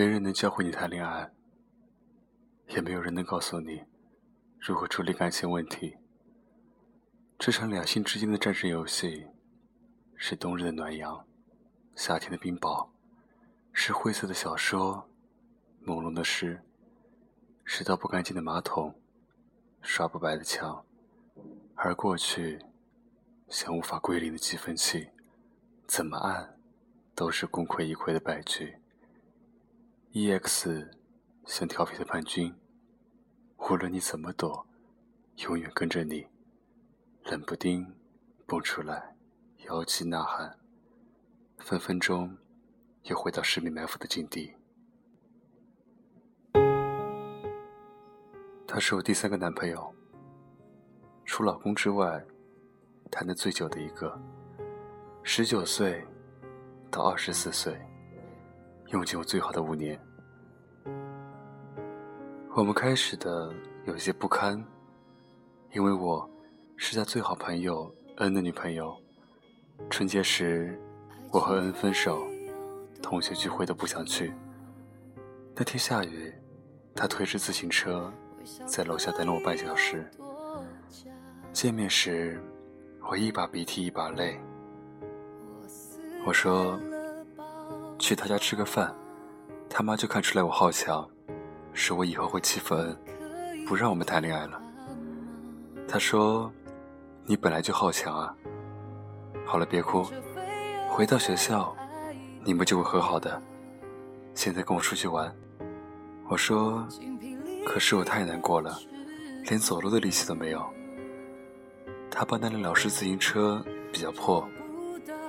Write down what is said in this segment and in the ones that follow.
没人能教会你谈恋爱，也没有人能告诉你如何处理感情问题。这场两性之间的战争游戏，是冬日的暖阳，夏天的冰雹，是灰色的小说，朦胧的诗，是倒不干净的马桶，刷不白的墙，而过去，像无法归零的计分器，怎么按，都是功亏一篑的败局。EX 像调皮的叛军，无论你怎么躲，永远跟着你。冷不丁蹦出来，摇旗呐喊，分分钟又回到十米埋伏的境地。他是我第三个男朋友，除老公之外，谈的最久的一个。十九岁到二十四岁，用尽我最好的五年。我们开始的有些不堪，因为我。是他最好朋友恩的女朋友。春节时，我和恩分手，同学聚会都不想去。那天下雨，他推着自行车在楼下等了我半小时。见面时，我一把鼻涕一把泪。我说去他家吃个饭，他妈就看出来我好强，说我以后会欺负恩，不让我们谈恋爱了。他说。你本来就好强啊！好了，别哭，回到学校，你们就会和好的。现在跟我出去玩。我说，可是我太难过了，连走路的力气都没有。他爸那辆老式自行车比较破，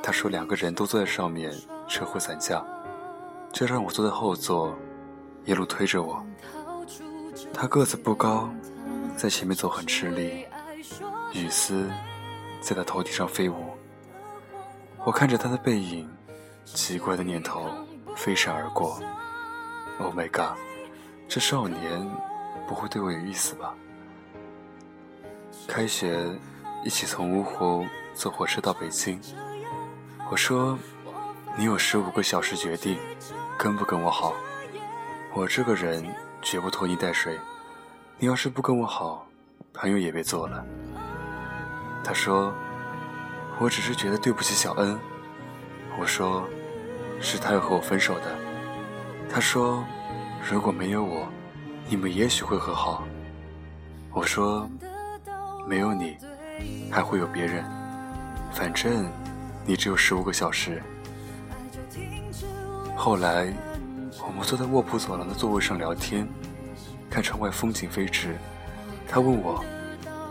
他说两个人都坐在上面，车会散架，就让我坐在后座，一路推着我。他个子不高，在前面走很吃力。雨丝在他头顶上飞舞，我看着他的背影，奇怪的念头飞闪而过。Oh my god，这少年不会对我有意思吧？开学一起从芜湖坐火车到北京，我说：“你有十五个小时决定跟不跟我好。我这个人绝不拖泥带水，你要是不跟我好，朋友也别做了。”他说：“我只是觉得对不起小恩。”我说：“是他要和我分手的。”他说：“如果没有我，你们也许会和好。”我说：“没有你，还会有别人。反正你只有十五个小时。”后来，我们坐在卧铺走廊的座位上聊天，看窗外风景飞驰。他问我：“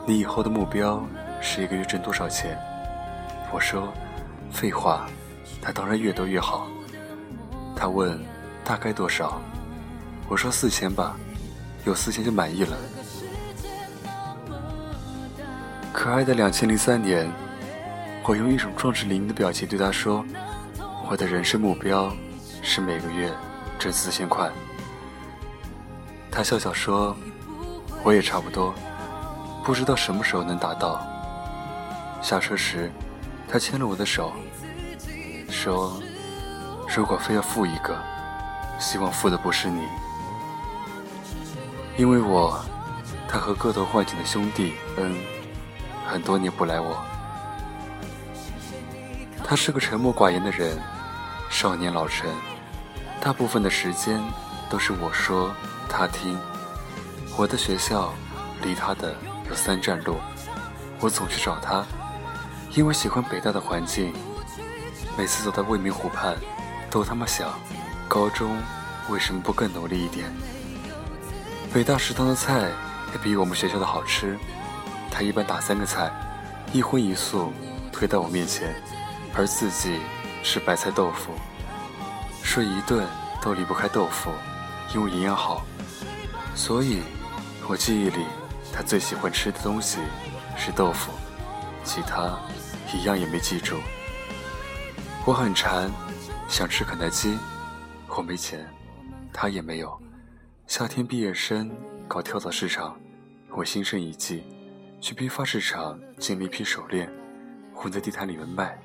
你以后的目标？”是一个月挣多少钱？我说，废话，他当然越多越好。他问，大概多少？我说四千吧，有四千就满意了。可爱的两千零三年，我用一种壮志凌云的表情对他说：“我的人生目标是每个月这四千块。”他笑笑说：“我也差不多，不知道什么时候能达到。”下车时，他牵了我的手，说：“如果非要负一个，希望负的不是你，因为我，他和个头换颈的兄弟恩，很多年不来我。他是个沉默寡言的人，少年老成，大部分的时间都是我说他听。我的学校离他的有三站路，我总去找他。”因为喜欢北大的环境，每次走到未名湖畔，都他妈想，高中为什么不更努力一点？北大食堂的菜也比我们学校的好吃，他一般打三个菜，一荤一素推到我面前，而自己吃白菜豆腐，说一顿都离不开豆腐，因为营养好，所以，我记忆里他最喜欢吃的东西是豆腐，其他。一样也没记住。我很馋，想吃肯德基，我没钱，他也没有。夏天毕业生搞跳蚤市场，我心生一计，去批发市场进了一批手链，混在地摊里面卖。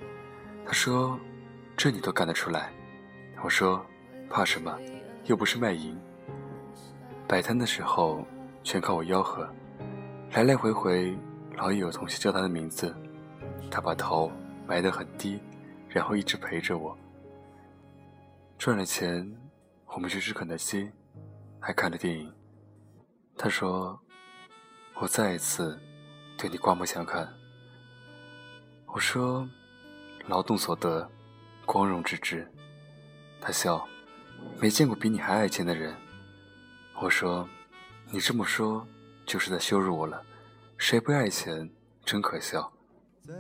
他说：“这你都干得出来？”我说：“怕什么？又不是卖淫。摆摊的时候全靠我吆喝，来来回回老也有同学叫他的名字，他把头埋得很低，然后一直陪着我。赚了钱，我们去吃肯德基，还看了电影。他说：“我再一次对你刮目相看。”我说：“劳动所得，光荣之至。”他笑：“没见过比你还爱钱的人。”我说：“你这么说，就是在羞辱我了。谁不爱钱？真可笑，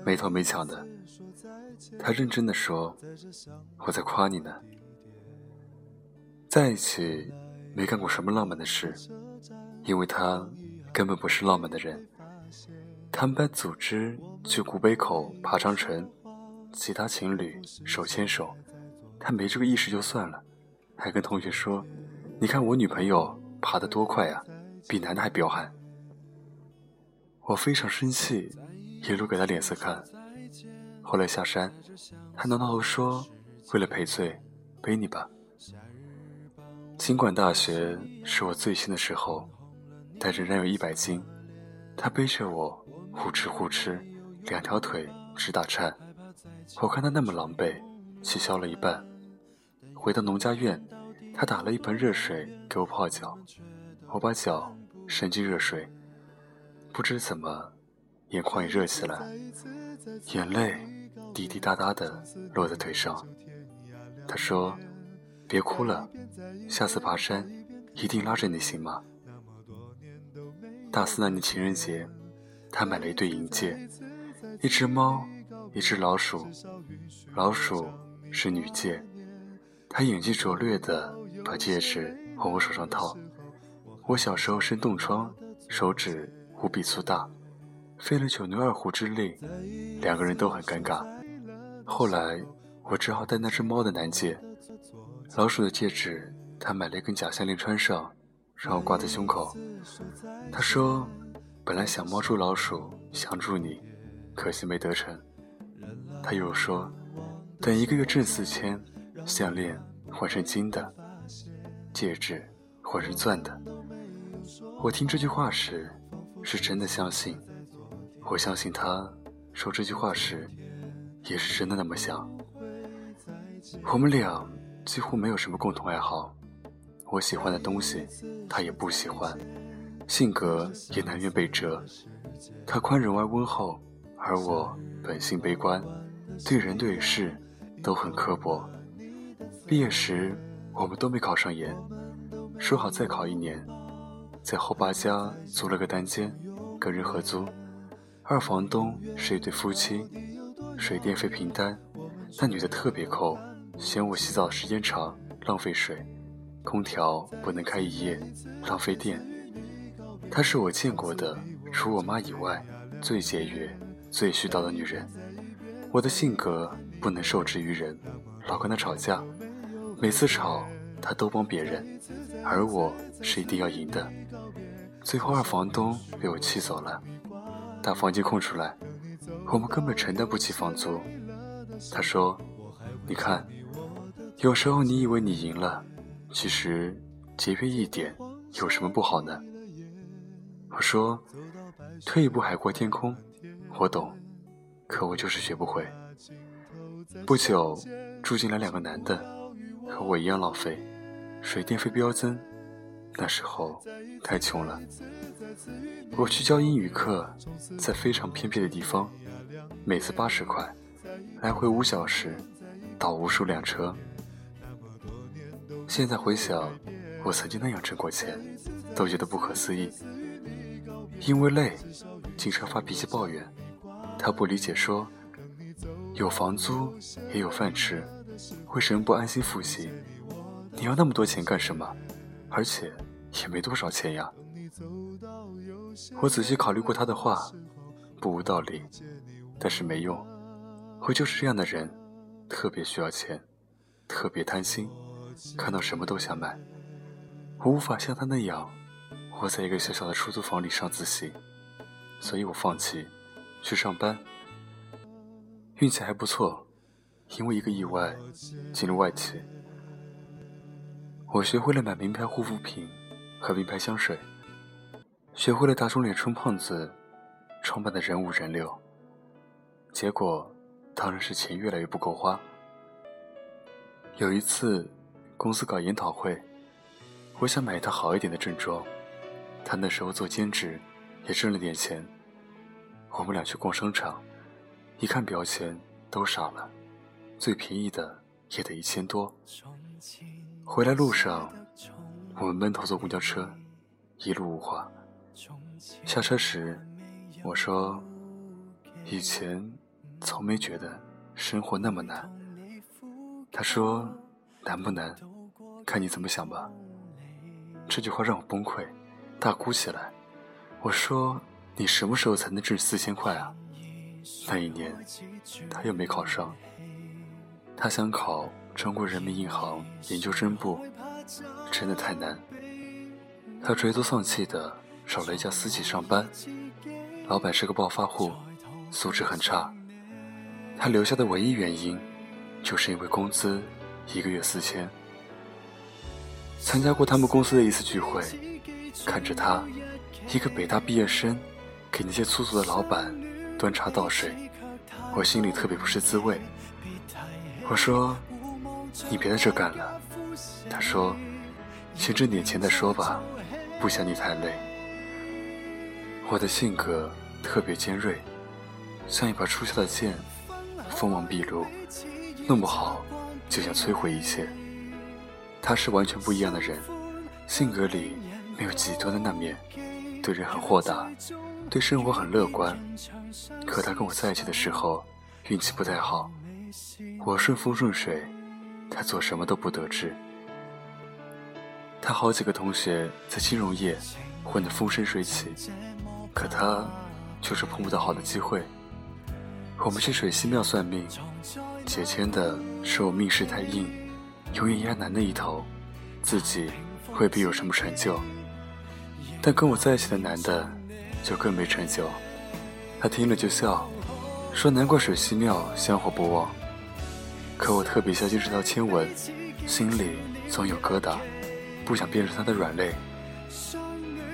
没头没抢的。”他认真的说：“我在夸你呢。在一起没干过什么浪漫的事，因为他根本不是浪漫的人。”他们班组织去古北口爬长城，其他情侣手牵手，他没这个意识就算了，还跟同学说：“你看我女朋友爬得多快啊，比男的还彪悍。”我非常生气，一路给他脸色看。后来下山，他挠挠头说：“为了赔罪，背你吧。”尽管大学是我最新的时候，但仍然有一百斤，他背着我。呼哧呼哧，两条腿直打颤。我看他那么狼狈，气消了一半。回到农家院，他打了一盆热水给我泡脚，我把脚伸进热水，不知怎么，眼眶也热起来，眼泪滴滴答答的落在腿上。他说：“别哭了，下次爬山一定拉着你，行吗？”大四那年情人节。他买了一对银戒，一只猫，一只老鼠，老鼠是女戒。他演技拙劣的把戒指往我手上套。我小时候生冻疮，手指无比粗大，费了九牛二虎之力，两个人都很尴尬。后来我只好戴那只猫的男戒，老鼠的戒指他买了一根假项链穿上，让我挂在胸口。他说。本来想猫捉老鼠，想住你，可惜没得逞。他又说，等一个月挣四千，项链换成金的，戒指换成钻的。我听这句话时，是真的相信。我相信他说这句话时，也是真的那么想。我们俩几乎没有什么共同爱好，我喜欢的东西，他也不喜欢。性格也南辕北辙，他宽容而温厚，而我本性悲观，对人对事都很刻薄。毕业时，我们都没考上研，说好再考一年，在后八家租了个单间，跟人合租。二房东是一对夫妻，水电费平摊，那女的特别抠，嫌我洗澡时间长，浪费水，空调不能开一夜，浪费电。她是我见过的除我妈以外最节约、最絮叨的女人。我的性格不能受制于人，老跟她吵架，每次吵他都帮别人，而我是一定要赢的。最后二房东被我气走了，大房间空出来，我们根本承担不起房租。他说：“你看，有时候你以为你赢了，其实节约一点有什么不好呢？”我说：“退一步海阔天空，我懂，可我就是学不会。”不久，住进来两个男的，和我一样浪费，水电费飙增。那时候太穷了。我去教英语课，在非常偏僻的地方，每次八十块，来回五小时，倒无数辆车。现在回想，我曾经那样挣过钱，都觉得不可思议。因为累，经常发脾气抱怨。他不理解，说：“有房租也有饭吃，为什么不安心复习？你要那么多钱干什么？而且也没多少钱呀。”我仔细考虑过他的话，不无道理，但是没用。我就是这样的人，特别需要钱，特别贪心，看到什么都想买。我无法像他那样。我在一个小小的出租房里上自习，所以我放弃去上班。运气还不错，因为一个意外进入外企。我学会了买名牌护肤品和名牌香水，学会了打肿脸充胖子，装扮的人五人六。结果当然是钱越来越不够花。有一次，公司搞研讨会，我想买一套好一点的正装。他那时候做兼职，也挣了点钱。我们俩去逛商场，一看表情都傻了，最便宜的也得一千多。回来路上，我们闷头坐公交车，一路无话。下车时，我说：“以前。”从没觉得生活那么难。他说：“难不难，看你怎么想吧。”这句话让我崩溃，大哭起来。我说：“你什么时候才能挣四千块啊？”那一年，他又没考上。他想考中国人民银行研究生部，真的太难。他垂头丧气的找了一家私企上班，老板是个暴发户，素质很差。他留下的唯一原因，就是因为工资一个月四千。参加过他们公司的一次聚会，看着他，一个北大毕业生，给那些粗俗的老板端茶倒水，我心里特别不是滋味。我说：“你别在这干了。”他说：“先挣点钱再说吧，不想你太累。”我的性格特别尖锐，像一把出鞘的剑。锋芒毕露，弄不好就想摧毁一切。他是完全不一样的人，性格里没有极端的那面，对人很豁达，对生活很乐观。可他跟我在一起的时候，运气不太好。我顺风顺水，他做什么都不得志。他好几个同学在金融业混得风生水起，可他就是碰不到好的机会。我们去水西庙算命，解签的是我命势太硬，永远压男的一头，自己未必有什么成就。但跟我在一起的男的就更没成就。他听了就笑，说难怪水西庙香火不旺。可我特别相信这条签文，心里总有疙瘩，不想变成他的软肋。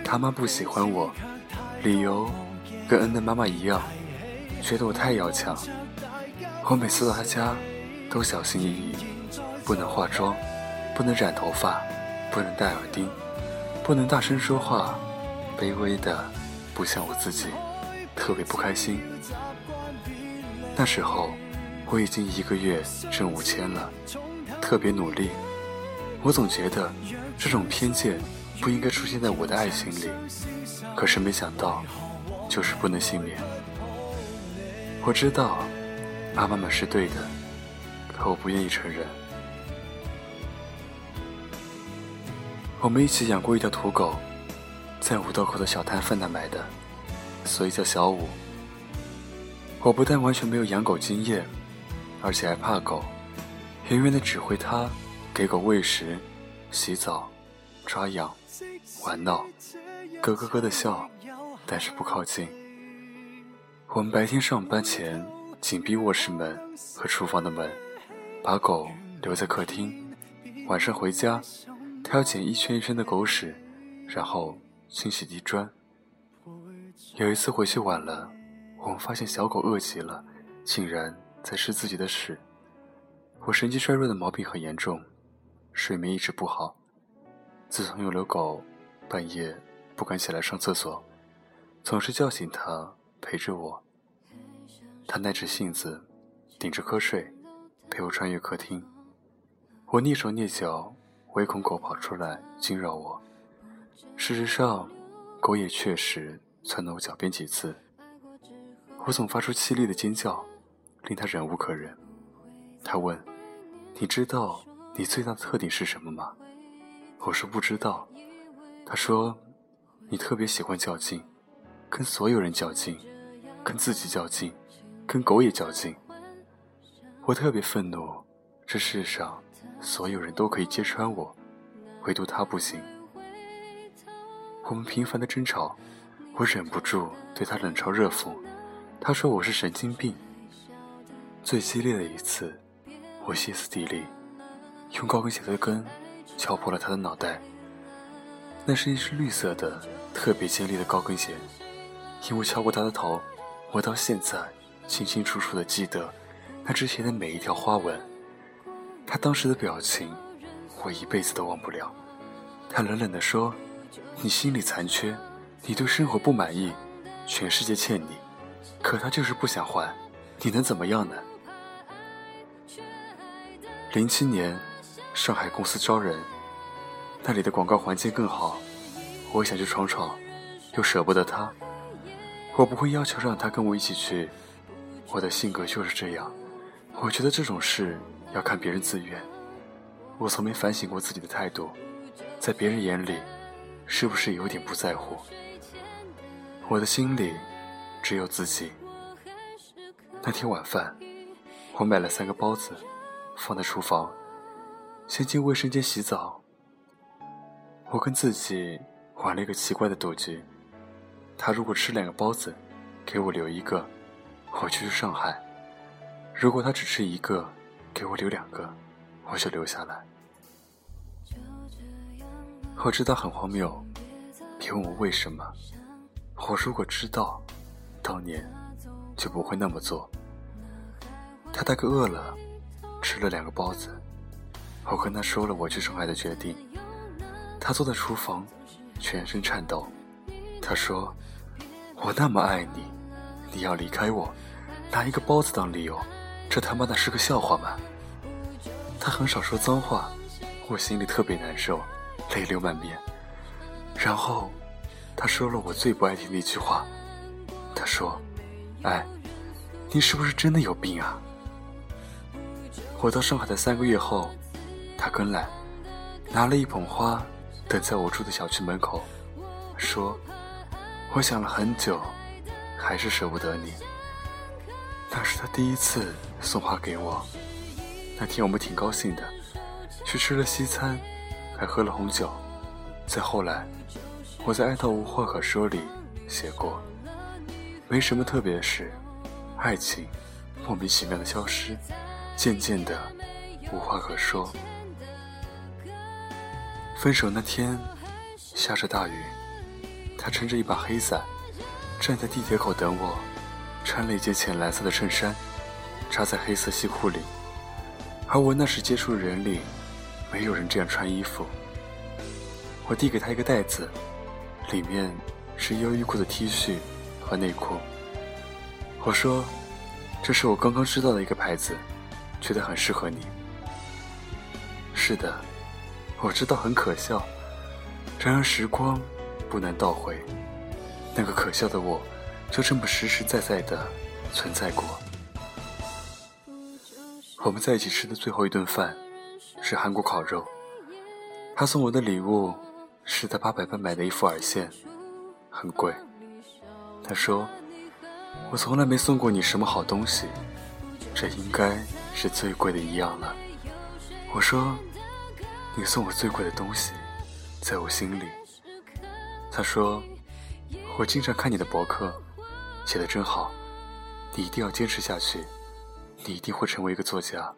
他妈不喜欢我，理由跟恩的妈妈一样。觉得我太要强，我每次到他家都小心翼翼，不能化妆，不能染头发，不能戴耳钉，不能大声说话，卑微的不像我自己，特别不开心。那时候我已经一个月挣五千了，特别努力。我总觉得这种偏见不应该出现在我的爱情里，可是没想到，就是不能幸免。我知道，妈妈们是对的，可我不愿意承认。我们一起养过一条土狗，在五道口的小摊贩那买的，所以叫小五。我不但完全没有养狗经验，而且还怕狗，远远的指挥它给狗喂食、洗澡、抓痒、玩闹，咯咯咯的笑，但是不靠近。我们白天上班前紧闭卧室门和厨房的门，把狗留在客厅。晚上回家，它要捡一圈一圈的狗屎，然后清洗地砖。有一次回去晚了，我发现小狗饿极了，竟然在吃自己的屎。我神经衰弱的毛病很严重，睡眠一直不好。自从有了狗，半夜不敢起来上厕所，总是叫醒它。陪着我，他耐着性子，顶着瞌睡，陪我穿越客厅。我蹑手蹑脚，唯恐狗跑出来惊扰我。事实上，狗也确实窜到我脚边几次。我总发出凄厉的尖叫，令他忍无可忍。他问：“你知道你最大的特点是什么吗？”我说：“不知道。”他说：“你特别喜欢较劲，跟所有人较劲。”跟自己较劲，跟狗也较劲。我特别愤怒，这世上所有人都可以揭穿我，唯独他不行。我们频繁的争吵，我忍不住对他冷嘲热讽。他说我是神经病。最激烈的一次，我歇斯底里，用高跟鞋的跟敲破了他的脑袋。那是一只绿色的、特别尖利的高跟鞋，因为敲过他的头，我到现在清清楚楚地记得那只鞋的每一条花纹。他当时的表情，我一辈子都忘不了。他冷冷地说：“你心里残缺，你对生活不满意，全世界欠你，可他就是不想还，你能怎么样呢？”零七年，上海公司招人。那里的广告环境更好，我想去闯闯，又舍不得他。我不会要求让他跟我一起去，我的性格就是这样。我觉得这种事要看别人自愿。我从没反省过自己的态度，在别人眼里，是不是有点不在乎？我的心里只有自己。那天晚饭，我买了三个包子，放在厨房，先进卫生间洗澡。我跟自己玩了一个奇怪的赌局，他如果吃两个包子，给我留一个，我就去上海；如果他只吃一个，给我留两个，我就留下来。我知道很荒谬，别问我为什么。我如果知道，当年就不会那么做。他大概饿了，吃了两个包子。我跟他说了我去上海的决定。他坐在厨房，全身颤抖。他说：“我那么爱你，你要离开我，拿一个包子当理由，这他妈的是个笑话吗？”他很少说脏话，我心里特别难受，泪流满面。然后，他说了我最不爱听的一句话。他说：“哎，你是不是真的有病啊？”我到上海的三个月后，他跟来，拿了一捧花。等在我住的小区门口，说：“我想了很久，还是舍不得你。”那是他第一次送花给我。那天我们挺高兴的，去吃了西餐，还喝了红酒。再后来，我在《爱到无话可说》里写过：“没什么特别的事，爱情莫名其妙的消失，渐渐的无话可说。”分手那天，下着大雨，他撑着一把黑伞，站在地铁口等我，穿了一件浅蓝色的衬衫，扎在黑色西裤里，而我那时接触的人里，没有人这样穿衣服。我递给他一个袋子，里面是优衣库的 T 恤和内裤。我说：“这是我刚刚知道的一个牌子，觉得很适合你。”是的。我知道很可笑，然而时光不能倒回，那个可笑的我，就这么实实在在的存在过。我们在一起吃的最后一顿饭是韩国烤肉，他送我的礼物是他八百八买的一副耳线，很贵。他说：“我从来没送过你什么好东西，这应该是最贵的一样了。”我说。你送我最贵的东西，在我心里。他说：“我经常看你的博客，写的真好，你一定要坚持下去，你一定会成为一个作家。”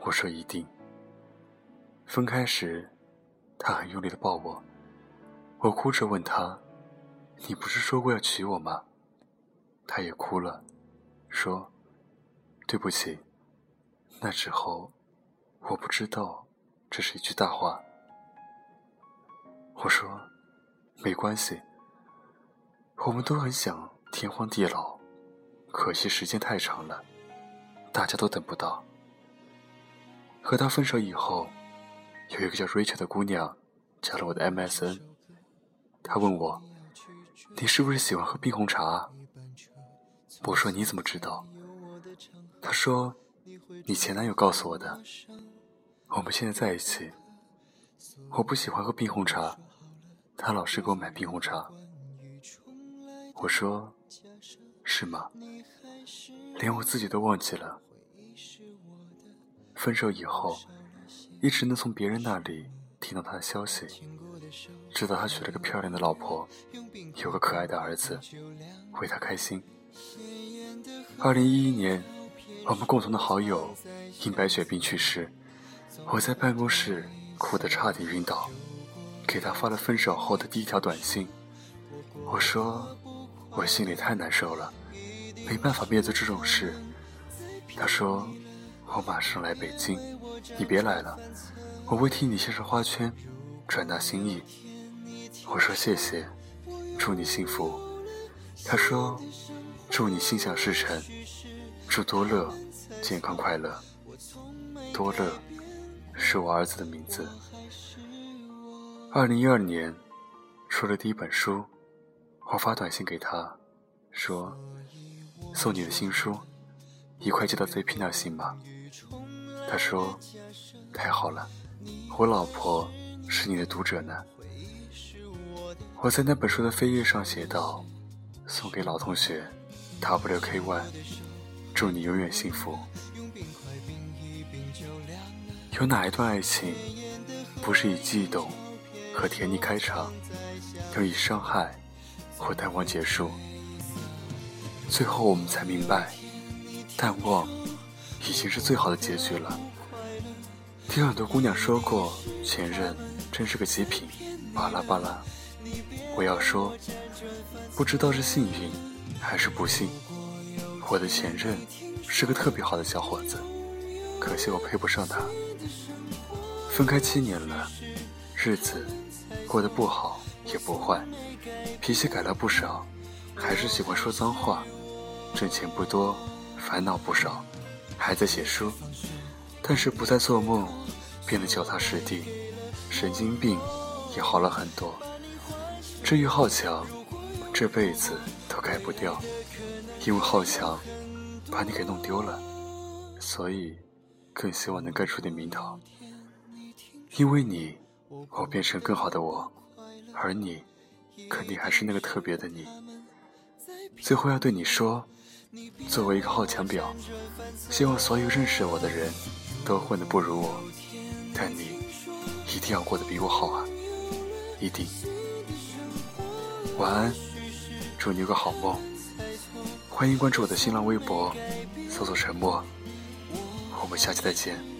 我说：“一定。”分开时，他很用力的抱我，我哭着问他：“你不是说过要娶我吗？”他也哭了，说：“对不起，那之后我不知道。”这是一句大话。我说：“没关系，我们都很想天荒地老，可惜时间太长了，大家都等不到。”和他分手以后，有一个叫 Rachel 的姑娘加了我的 MSN。她问我：“你是不是喜欢喝冰红茶？”我说：“你怎么知道？”她说：“你前男友告诉我的。”我们现在在一起，我不喜欢喝冰红茶，他老是给我买冰红茶。我说，是吗？连我自己都忘记了。分手以后，一直能从别人那里听到他的消息，知道他娶了个漂亮的老婆，有个可爱的儿子，为他开心。二零一一年，我们共同的好友因白血病去世。我在办公室哭得差点晕倒，给他发了分手后的第一条短信。我说我心里太难受了，没办法面对这种事。他说我马上来北京，你别来了，我会替你献上花圈，传达心意。我说谢谢，祝你幸福。他说祝你心想事成，祝多乐健康快乐。多乐是我儿子的名字。二零一二年出了第一本书，我发短信给他，说送你的新书，一块寄到 ZP 那行吗？他说太好了，我老婆是你的读者呢。我在那本书的扉页上写道：送给老同学 WK One，祝你永远幸福。有哪一段爱情，不是以悸动和甜蜜开场，又以伤害或淡忘结束？最后我们才明白，淡忘已经是最好的结局了。听很多姑娘说过，前任真是个极品，巴拉巴拉。我要说，不知道是幸运还是不幸，我的前任是个特别好的小伙子，可惜我配不上他。分开七年了，日子过得不好也不坏，脾气改了不少，还是喜欢说脏话，挣钱不多，烦恼不少，还在写书，但是不再做梦，变得脚踏实地，神经病也好了很多。至于好强，这辈子都改不掉，因为好强把你给弄丢了，所以更希望能干出点名堂。因为你，我变成更好的我，而你，肯定还是那个特别的你。最后要对你说，作为一个好强婊，希望所有认识我的人都混得不如我，但你一定要过得比我好啊，一定。晚安，祝你有个好梦。欢迎关注我的新浪微博，搜索“沉默”。我们下期再见。